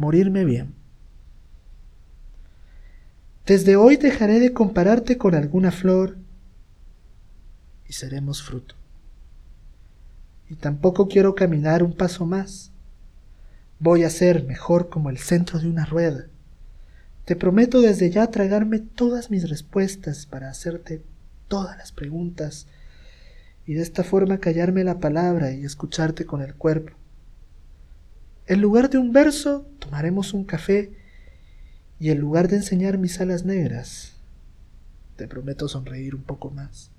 morirme bien. Desde hoy dejaré de compararte con alguna flor y seremos fruto. Y tampoco quiero caminar un paso más. Voy a ser mejor como el centro de una rueda. Te prometo desde ya tragarme todas mis respuestas para hacerte todas las preguntas y de esta forma callarme la palabra y escucharte con el cuerpo. En lugar de un verso, tomaremos un café y en lugar de enseñar mis alas negras, te prometo sonreír un poco más.